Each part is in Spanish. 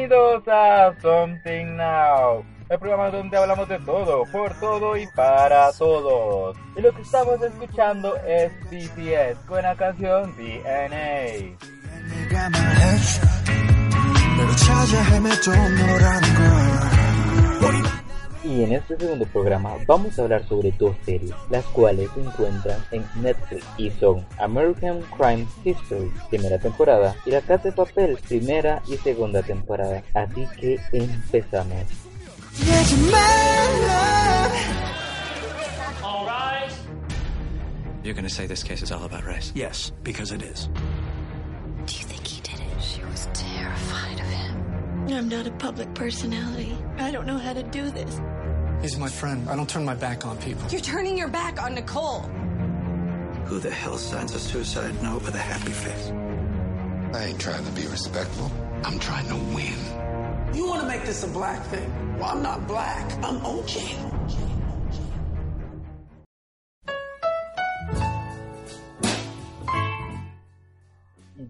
Bienvenidos a Something Now, el programa donde hablamos de todo, por todo y para todos. Y lo que estamos escuchando es BTS con la canción DNA. Y en este segundo programa vamos a hablar sobre dos series, las cuales se encuentran en Netflix y son American Crime History, primera temporada, y La Casa de Papel, primera y segunda temporada. Así que empezamos. All. You're gonna say this case is all about race? Yes, because it is. Do you think he did it? She was terrified. I'm not a public personality. I don't know how to do this. He's my friend. I don't turn my back on people. You're turning your back on Nicole. Who the hell signs a suicide note with a happy face? I ain't trying to be respectful. I'm trying to win. You want to make this a black thing? Well, I'm not black. I'm OJ.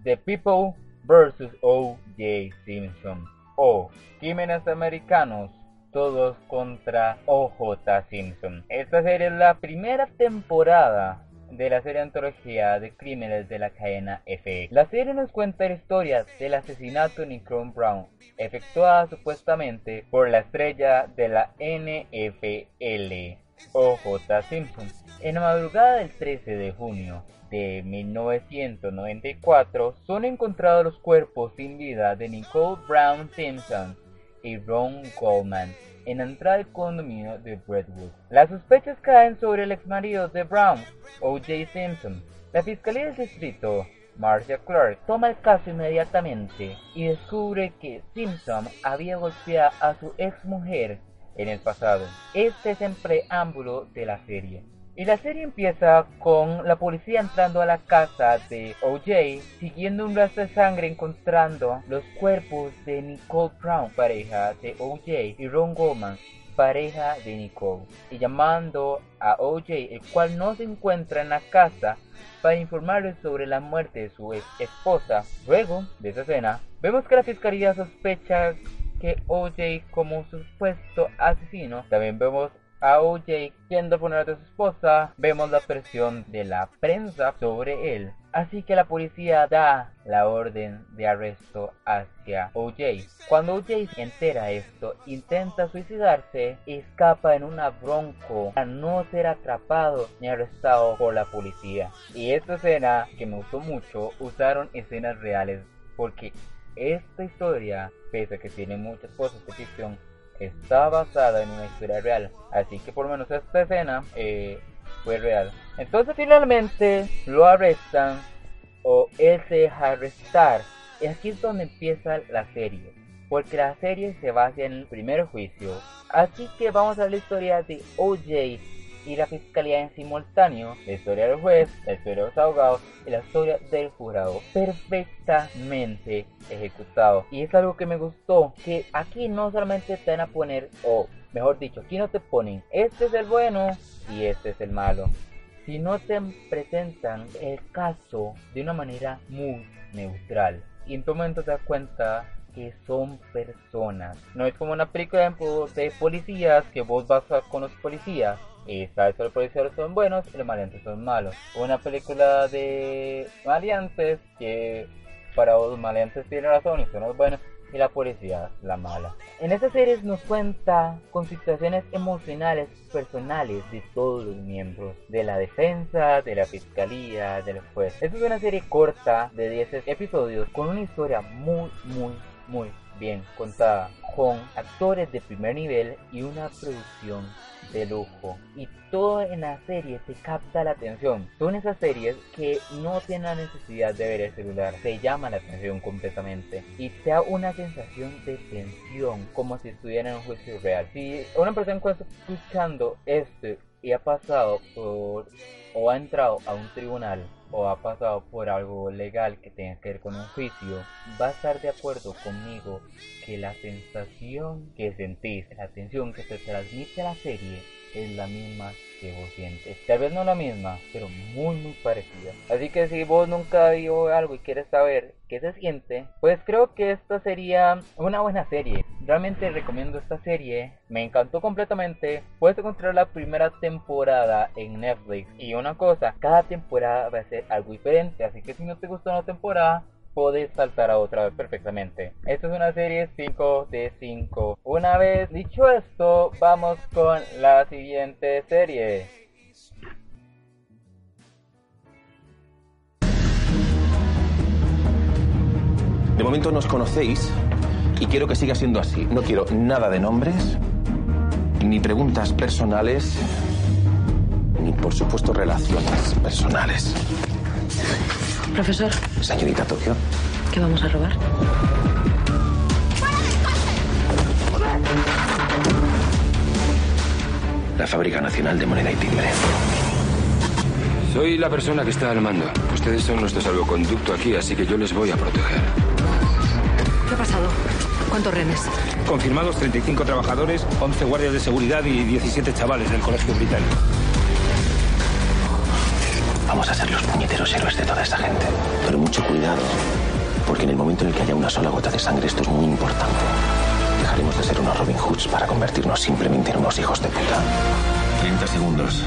The People versus O.J. Simpson o Crímenes Americanos todos contra O.J. Simpson. Esta serie es la primera temporada de la serie antología de crímenes de la cadena FX. La serie nos cuenta la historia del asesinato de Nicole Brown, efectuada supuestamente por la estrella de la NFL, O.J. Simpson. En la madrugada del 13 de junio de 1994 son encontrados los cuerpos sin vida de Nicole Brown Simpson y Ron Goldman en la entrada del condominio de Brentwood. Las sospechas caen sobre el exmarido de Brown, O.J. Simpson. La Fiscalía del Distrito, Marcia Clark, toma el caso inmediatamente y descubre que Simpson había golpeado a su exmujer en el pasado. Este es el preámbulo de la serie. Y la serie empieza con la policía entrando a la casa de OJ, siguiendo un rastro de sangre, encontrando los cuerpos de Nicole Brown, pareja de OJ, y Ron Goldman, pareja de Nicole, y llamando a OJ, el cual no se encuentra en la casa, para informarle sobre la muerte de su ex esposa. Luego de esa escena, vemos que la fiscalía sospecha que OJ como supuesto asesino. También vemos a OJ al funeral de su esposa, vemos la presión de la prensa sobre él. Así que la policía da la orden de arresto hacia OJ. Cuando OJ entera esto, intenta suicidarse escapa en una bronco para no ser atrapado ni arrestado por la policía. Y esta escena que me gustó mucho, usaron escenas reales porque esta historia, pese a que tiene muchas cosas de ficción, está basada en una historia real. Así que por lo menos esta escena eh, fue real. Entonces finalmente lo arrestan o él se deja arrestar. Y aquí es donde empieza la serie. Porque la serie se basa en el primer juicio. Así que vamos a la historia de OJ y la fiscalía en simultáneo, la historia del juez, la historia de los abogados y la historia del jurado. Perfectamente ejecutado. Y es algo que me gustó, que aquí no solamente te van a poner, o mejor dicho, aquí no te ponen, este es el bueno y este es el malo. Sino te presentan el caso de una manera muy neutral. Y en tu momento te das cuenta que son personas. No es como una película de policías que vos vas con los policías y sabes que los policías son buenos y los maleantes son malos. Una película de maleantes que para los maleantes tienen razón y son los buenos y la policía la mala. En esta serie nos cuenta con situaciones emocionales personales de todos los miembros de la defensa, de la fiscalía, del juez. Esta es una serie corta de 10 episodios con una historia muy muy muy bien contada, con actores de primer nivel y una producción de lujo y todo en la serie te capta la atención. Son esas series que no tienen la necesidad de ver el celular, te llama la atención completamente y te da una sensación de tensión como si estuviera en un juicio real. Si una persona está escuchando esto y ha pasado por o ha entrado a un tribunal o ha pasado por algo legal que tenga que ver con un juicio, va a estar de acuerdo conmigo que la sensación que sentís, la tensión que te transmite la serie es la misma que vos sientes. Tal vez no la misma, pero muy muy parecida. Así que si vos nunca vio algo y quieres saber qué se siente, pues creo que esta sería una buena serie. Realmente recomiendo esta serie, me encantó completamente. Puedes encontrar la primera temporada en Netflix. Y una cosa, cada temporada va a ser algo diferente, así que si no te gustó una temporada, puedes saltar a otra vez perfectamente. Esta es una serie 5 de 5. Una vez dicho esto, vamos con la siguiente serie. De momento nos conocéis y quiero que siga siendo así. No quiero nada de nombres, ni preguntas personales, ni por supuesto relaciones personales. Profesor. Señorita Tokio. ¿Qué vamos a robar? La Fábrica Nacional de Moneda y Timbre. Soy la persona que está al mando. Ustedes son nuestro salvoconducto aquí, así que yo les voy a proteger. ¿Qué ha pasado? ¿Cuántos renes? Confirmados 35 trabajadores, 11 guardias de seguridad y 17 chavales del colegio británico. Vamos a ser los puñeteros héroes de toda esta gente. Pero mucho cuidado, porque en el momento en el que haya una sola gota de sangre esto es muy importante. Dejaremos de ser unos Robin Hoods para convertirnos simplemente en unos hijos de puta. 30 segundos.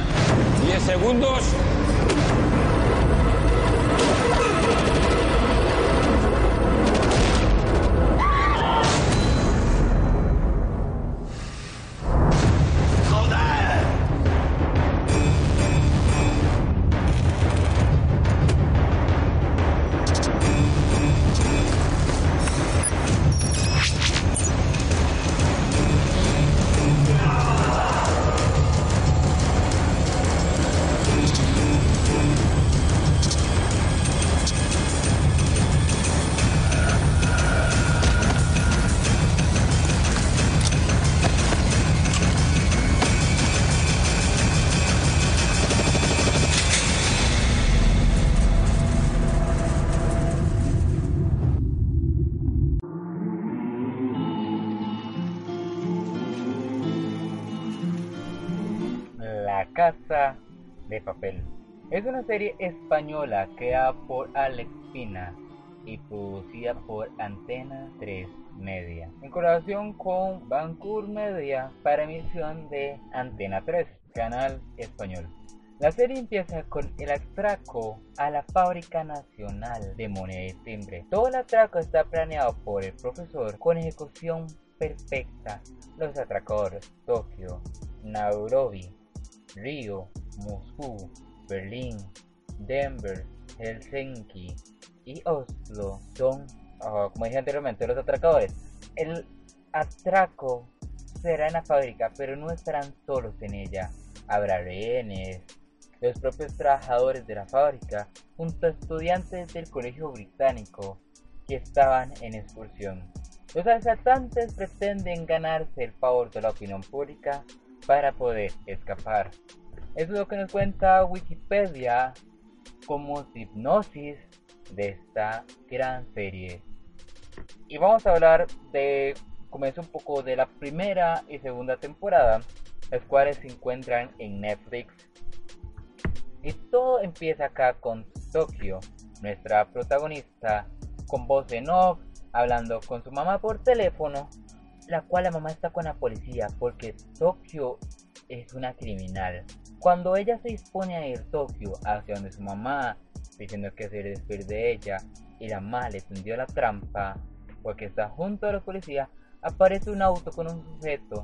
10 segundos. Casa de Papel. Es una serie española creada por Alex Pina y producida por Antena 3 Media, en colaboración con Vancouver Media para emisión de Antena 3, canal español. La serie empieza con el atraco a la Fábrica Nacional de Moneda y Timbre. Todo el atraco está planeado por el profesor con ejecución perfecta. Los atracadores Tokio, Nairobi, Río, Moscú, Berlín, Denver, Helsinki y Oslo son, ah, como dije anteriormente, los atracadores. El atraco será en la fábrica, pero no estarán solos en ella. Habrá rehenes, los propios trabajadores de la fábrica, junto a estudiantes del colegio británico que estaban en excursión. Los asaltantes pretenden ganarse el favor de la opinión pública para poder escapar. Eso es lo que nos cuenta Wikipedia como hipnosis de esta gran serie. Y vamos a hablar de, comienza un poco de la primera y segunda temporada, las cuales se encuentran en Netflix. Y todo empieza acá con Tokio, nuestra protagonista, con voz en off, hablando con su mamá por teléfono la cual la mamá está con la policía porque Tokio es una criminal. Cuando ella se dispone a ir Tokio hacia donde su mamá, diciendo que se despedir de ella, y la mamá le tendió la trampa porque está junto a la policía, aparece un auto con un sujeto,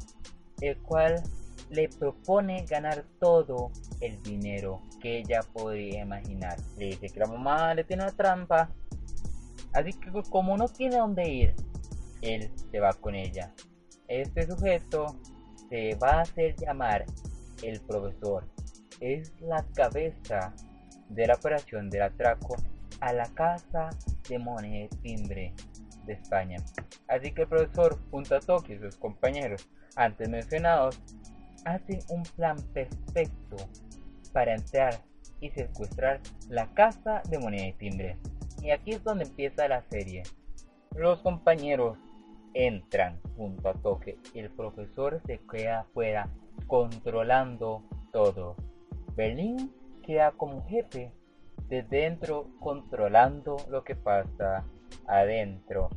el cual le propone ganar todo el dinero que ella podría imaginar. Le dice que la mamá le tiene una trampa, así que como no tiene dónde ir, él se va con ella. Este sujeto se va a hacer llamar el profesor. Es la cabeza de la operación del atraco a la casa de moneda timbre de España. Así que el profesor, junto a Toki y sus compañeros antes mencionados, hacen un plan perfecto para entrar y secuestrar la casa de moneda de timbre. Y aquí es donde empieza la serie. Los compañeros entran junto a Toque el profesor se queda afuera controlando todo. Berlín queda como jefe de dentro controlando lo que pasa adentro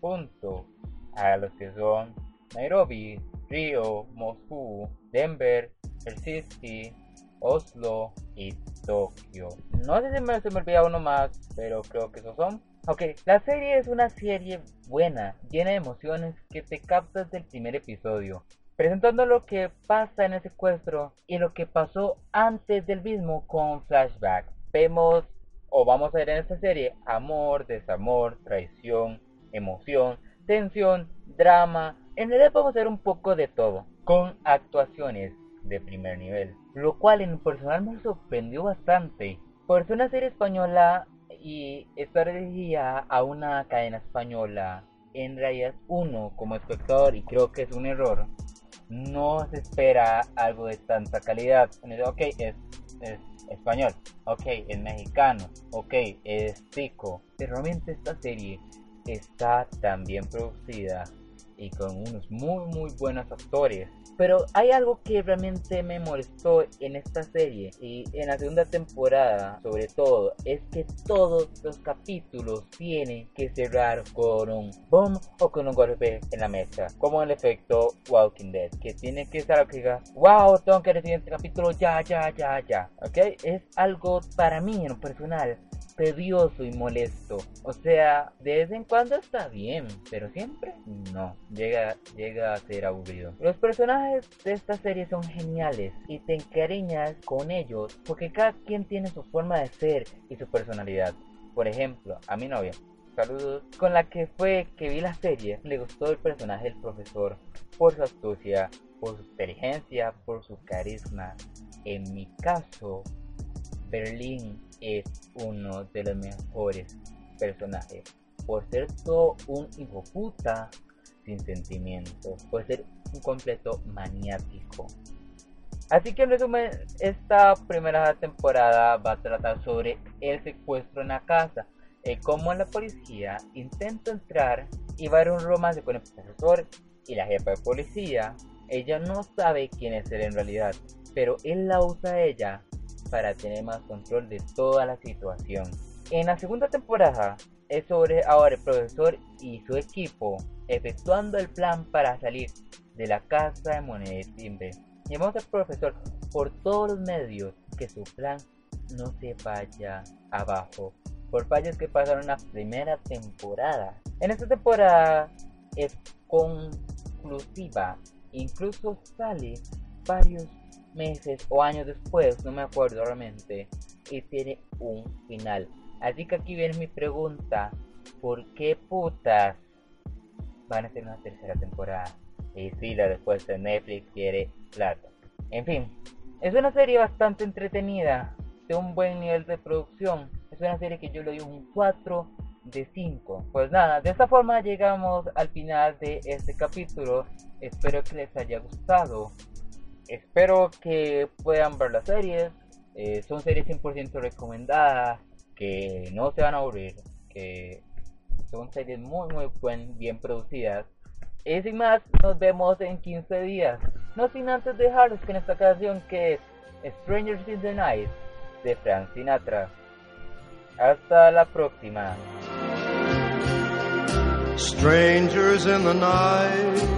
junto a los que son Nairobi, Río, Moscú, Denver, Helsinki, Oslo y Tokio. No sé si me, se me olvida uno más, pero creo que esos son. Ok, la serie es una serie buena, llena de emociones que te captas del primer episodio, presentando lo que pasa en el secuestro y lo que pasó antes del mismo con flashback. Vemos o vamos a ver en esta serie amor, desamor, traición, emoción, tensión, drama. En realidad vamos a ver un poco de todo, con actuaciones de primer nivel, lo cual en personal me sorprendió bastante. Por ser una serie española y dirigida a una cadena española, en realidad uno como espectador, y creo que es un error, no se espera algo de tanta calidad. Ok, es, es español, ok, es mexicano, ok, es tico. Pero realmente esta serie está tan bien producida y con unos muy muy buenos actores pero hay algo que realmente me molestó en esta serie y en la segunda temporada, sobre todo, es que todos los capítulos tienen que cerrar con un boom o con un golpe en la mesa, como el efecto Walking Dead, que tiene que estar que diga, wow, tengo que el siguiente capítulo ya, ya, ya, ya, ¿ok? Es algo para mí en lo personal tedioso y molesto. O sea, de vez en cuando está bien, pero siempre no. Llega, llega a ser aburrido. Los personajes de esta serie son geniales y te encariñas con ellos porque cada quien tiene su forma de ser y su personalidad. Por ejemplo, a mi novia, saludos, con la que fue que vi la serie, le gustó el personaje del profesor por su astucia, por su inteligencia, por su carisma. En mi caso, Berlín es uno de los mejores personajes. Por ser todo un hijo puta sin sentimientos. Por ser un completo maniático. Así que en resumen, esta primera temporada va a tratar sobre el secuestro en la casa. Y cómo la policía intenta entrar y va a haber un romance con el profesor y la jefa de policía. Ella no sabe quién es él en realidad, pero él la usa a ella para tener más control de toda la situación. En la segunda temporada es sobre ahora el profesor y su equipo efectuando el plan para salir de la casa de moneda de timbre. Llevamos al profesor por todos los medios que su plan no se vaya abajo por fallos que pasaron en la primera temporada. En esta temporada es conclusiva, incluso sale varios meses o años después, no me acuerdo realmente, y tiene un final. Así que aquí viene mi pregunta, ¿por qué putas van a hacer una tercera temporada? Y si la después de Netflix quiere plata. En fin, es una serie bastante entretenida, de un buen nivel de producción. Es una serie que yo le doy un 4 de 5. Pues nada, de esta forma llegamos al final de este capítulo. Espero que les haya gustado espero que puedan ver las series. Eh, son series 100% recomendadas, que no se van a aburrir, que son series muy muy buen, bien producidas. Y sin más, nos vemos en 15 días. No sin antes dejarles con esta canción que es Strangers in the Night de Frank Sinatra. Hasta la próxima. Strangers in the night.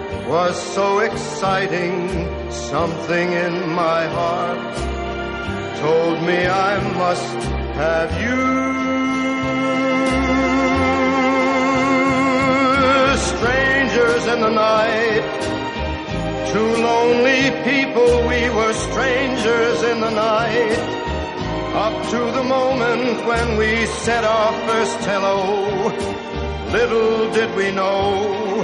was so exciting. Something in my heart told me I must have you. Strangers in the night, two lonely people, we were strangers in the night. Up to the moment when we said our first hello, little did we know,